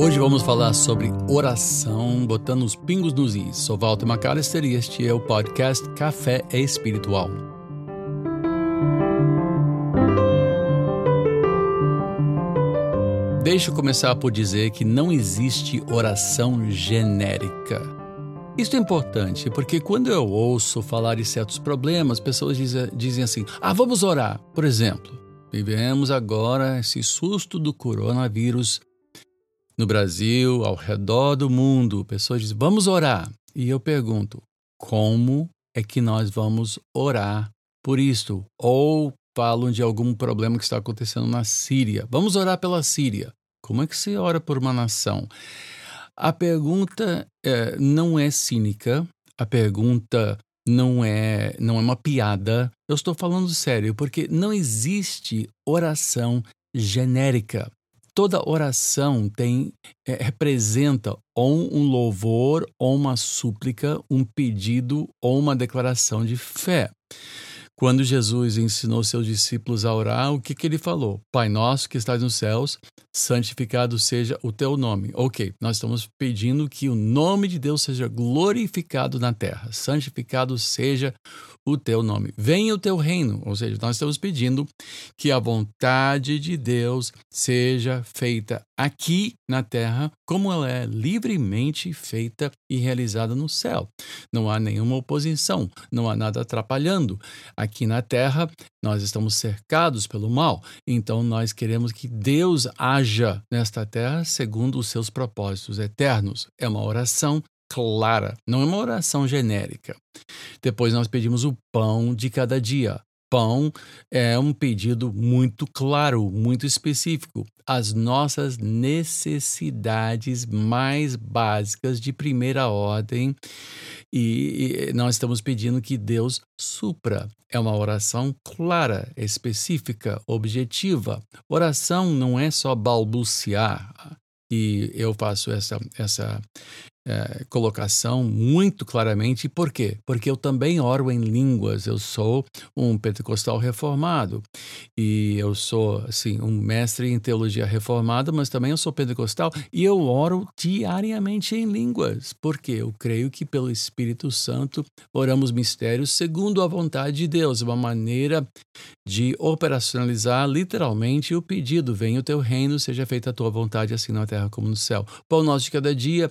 Hoje vamos falar sobre oração, botando os pingos nos is. Sou Walter McAllister e este é o podcast Café Espiritual. Deixa eu começar por dizer que não existe oração genérica. Isso é importante porque quando eu ouço falar de certos problemas, pessoas dizem, dizem assim: ah, vamos orar. Por exemplo, vivemos agora esse susto do coronavírus no Brasil, ao redor do mundo. Pessoas dizem: vamos orar. E eu pergunto: como é que nós vamos orar por isto? Ou falam de algum problema que está acontecendo na Síria. Vamos orar pela Síria. Como é que se ora por uma nação? A pergunta é, não é cínica, a pergunta não é, não é uma piada. Eu estou falando sério, porque não existe oração genérica. Toda oração tem é, representa ou um louvor, ou uma súplica, um pedido ou uma declaração de fé. Quando Jesus ensinou seus discípulos a orar, o que, que ele falou? Pai nosso que estás nos céus, santificado seja o teu nome. Ok, nós estamos pedindo que o nome de Deus seja glorificado na terra. Santificado seja o teu nome. Venha o teu reino. Ou seja, nós estamos pedindo que a vontade de Deus seja feita aqui na terra, como ela é livremente feita e realizada no céu. Não há nenhuma oposição, não há nada atrapalhando. Aqui na terra, nós estamos cercados pelo mal, então nós queremos que Deus haja nesta terra segundo os seus propósitos eternos. É uma oração clara, não é uma oração genérica. Depois nós pedimos o pão de cada dia. Pão é um pedido muito claro, muito específico. As nossas necessidades mais básicas de primeira ordem e nós estamos pedindo que Deus supra. É uma oração clara, específica, objetiva. Oração não é só balbuciar. E eu faço essa, essa é, colocação muito claramente. Por quê? Porque eu também oro em línguas. Eu sou um pentecostal reformado e eu sou assim um mestre em teologia reformada, mas também eu sou pentecostal e eu oro diariamente em línguas. Porque eu creio que pelo Espírito Santo oramos mistérios segundo a vontade de Deus, uma maneira de operacionalizar literalmente o pedido: venha o teu reino, seja feita a tua vontade, assim na terra como no céu. Pão nosso de cada dia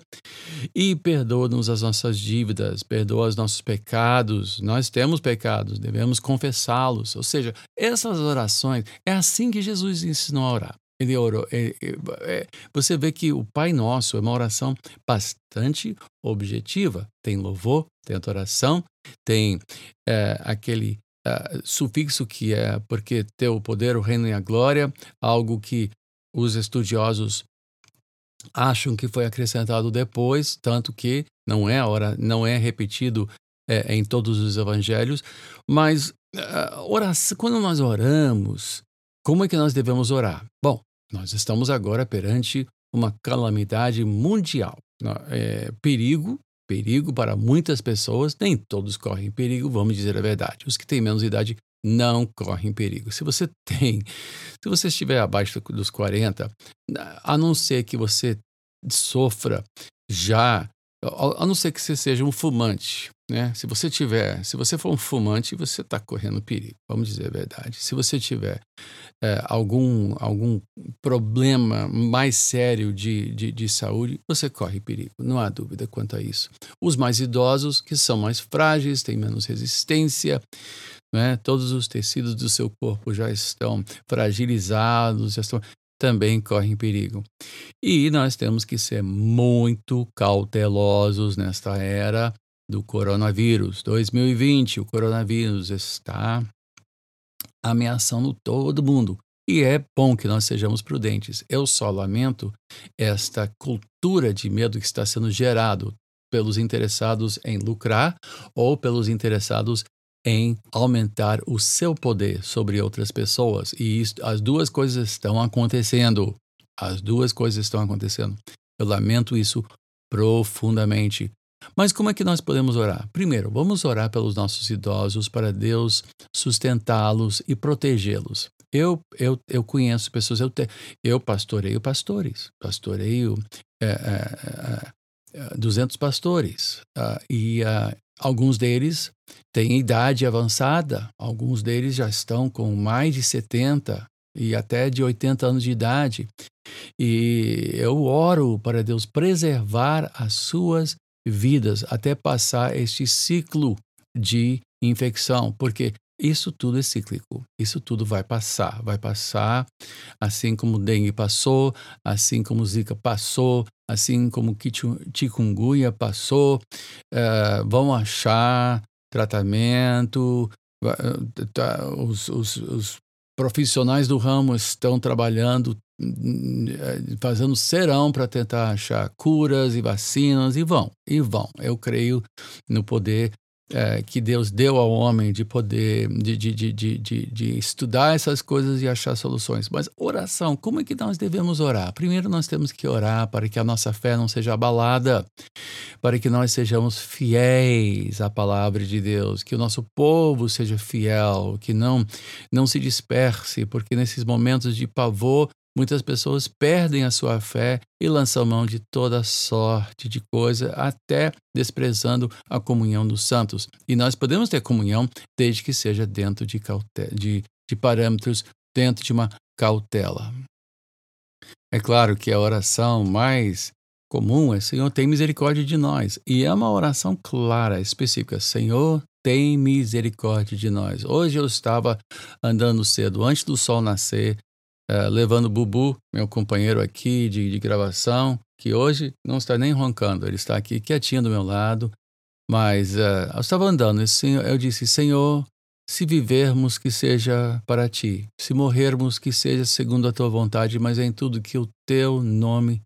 e perdoa-nos as nossas dívidas, perdoa os nossos pecados. Nós temos pecados, devemos confessá-los. Ou seja, essas orações, é assim que Jesus ensinou a orar. Ele orou. É, é, você vê que o Pai Nosso é uma oração bastante objetiva. Tem louvor, tem adoração, tem é, aquele é, sufixo que é porque teu poder, o reino e a glória, algo que os estudiosos acham que foi acrescentado depois, tanto que não é hora, não é repetido é, em todos os evangelhos, mas uh, oração, quando nós oramos, como é que nós devemos orar? Bom, nós estamos agora perante uma calamidade mundial, é, perigo, perigo para muitas pessoas, nem todos correm perigo, vamos dizer a verdade. Os que têm menos idade não correm perigo. Se você tem, se você estiver abaixo dos 40, a não ser que você sofra já, a não ser que você seja um fumante, né? Se você tiver, se você for um fumante, você está correndo perigo, vamos dizer a verdade. Se você tiver é, algum, algum problema mais sério de, de, de saúde, você corre perigo, não há dúvida quanto a isso. Os mais idosos, que são mais frágeis, têm menos resistência, né? todos os tecidos do seu corpo já estão fragilizados, já estão, também correm perigo. E nós temos que ser muito cautelosos nesta era do coronavírus. 2020, o coronavírus está ameaçando todo mundo. E é bom que nós sejamos prudentes. Eu só lamento esta cultura de medo que está sendo gerado pelos interessados em lucrar ou pelos interessados em aumentar o seu poder sobre outras pessoas. E as duas coisas estão acontecendo. As duas coisas estão acontecendo. Eu lamento isso profundamente. Mas como é que nós podemos orar? Primeiro, vamos orar pelos nossos idosos para Deus sustentá-los e protegê-los. Eu, eu, eu conheço pessoas, eu, te, eu pastoreio pastores, pastoreio é, é, é, 200 pastores uh, e uh, alguns deles têm idade avançada, alguns deles já estão com mais de 70 e até de 80 anos de idade. E eu oro para Deus preservar as suas vidas até passar este ciclo de infecção, porque isso tudo é cíclico, isso tudo vai passar, vai passar, assim como dengue passou, assim como zika passou, assim como chikungunya passou, uh, vão achar tratamento, uh, os, os, os profissionais do ramo estão trabalhando, fazendo serão para tentar achar curas e vacinas e vão, e vão. Eu creio no poder é, que Deus deu ao homem de poder, de, de, de, de, de estudar essas coisas e achar soluções. Mas oração, como é que nós devemos orar? Primeiro, nós temos que orar para que a nossa fé não seja abalada, para que nós sejamos fiéis à palavra de Deus, que o nosso povo seja fiel, que não, não se disperse, porque nesses momentos de pavor Muitas pessoas perdem a sua fé e lançam mão de toda sorte de coisa, até desprezando a comunhão dos santos. E nós podemos ter comunhão desde que seja dentro de, de, de parâmetros, dentro de uma cautela. É claro que a oração mais comum é Senhor, tem misericórdia de nós. E é uma oração clara, específica. Senhor, tem misericórdia de nós. Hoje eu estava andando cedo, antes do sol nascer, uh, levando o Bubu, meu companheiro aqui de, de gravação, que hoje não está nem roncando, ele está aqui quietinho do meu lado. Mas uh, eu estava andando, e eu disse: Senhor, se vivermos, que seja para ti, se morrermos, que seja segundo a tua vontade, mas em tudo que o teu nome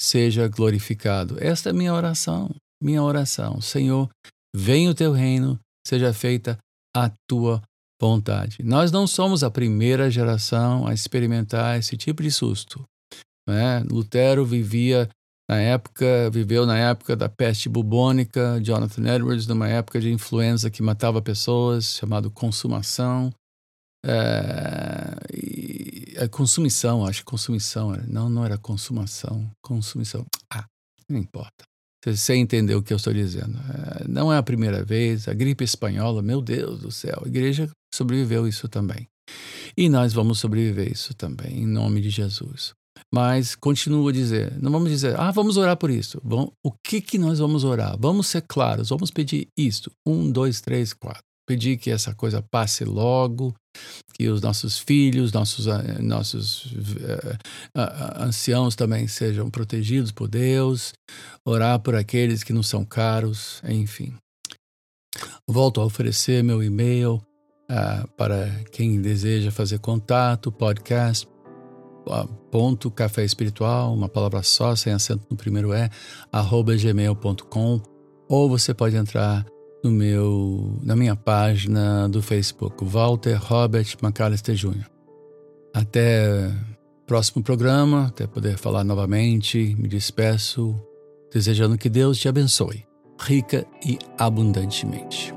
seja glorificado. Esta é minha oração, minha oração. Senhor, venha o teu reino, seja feita a tua vontade. Nós não somos a primeira geração a experimentar esse tipo de susto. Né? Lutero vivia na época, viveu na época da peste bubônica, Jonathan Edwards numa época de influenza que matava pessoas, chamado consumação. É, e, é consumição, acho que consumição, não, não era consumação, consumição. Ah, não importa. Você entendeu o que eu estou dizendo. É, não é a primeira vez. A gripe espanhola, meu Deus do céu, a igreja sobreviveu isso também. E nós vamos sobreviver isso também, em nome de Jesus. Mas continuo a dizer, não vamos dizer, ah, vamos orar por isso. Bom, o que, que nós vamos orar? Vamos ser claros, vamos pedir isto. Um, dois, três, quatro. Pedir que essa coisa passe logo, que os nossos filhos, nossos, eh, nossos uh, uh, anciãos também sejam protegidos por Deus, orar por aqueles que não são caros, enfim. Volto a oferecer meu e-mail uh, para quem deseja fazer contato, podcast, ponto café espiritual, uma palavra só, sem acento no primeiro é, arroba gmail.com, ou você pode entrar no meu, na minha página do Facebook, Walter Robert McAllister Jr. Até próximo programa, até poder falar novamente, me despeço, desejando que Deus te abençoe, rica e abundantemente.